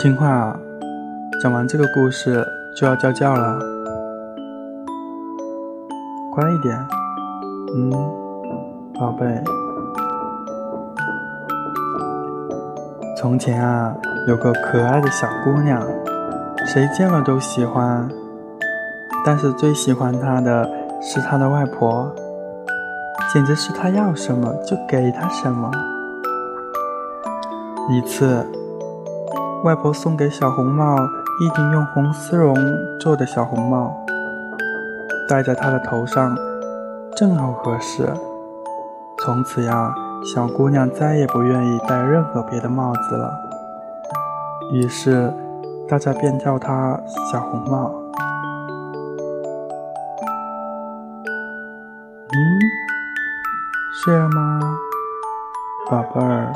听话，讲完这个故事就要叫叫了，乖一点。嗯，宝贝。从前啊，有个可爱的小姑娘，谁见了都喜欢，但是最喜欢她的是她的外婆，简直是她要什么就给她什么。一次。外婆送给小红帽一顶用红丝绒做的小红帽，戴在她的头上正好合适。从此呀，小姑娘再也不愿意戴任何别的帽子了。于是，大家便叫她小红帽。嗯，睡了吗，宝贝儿？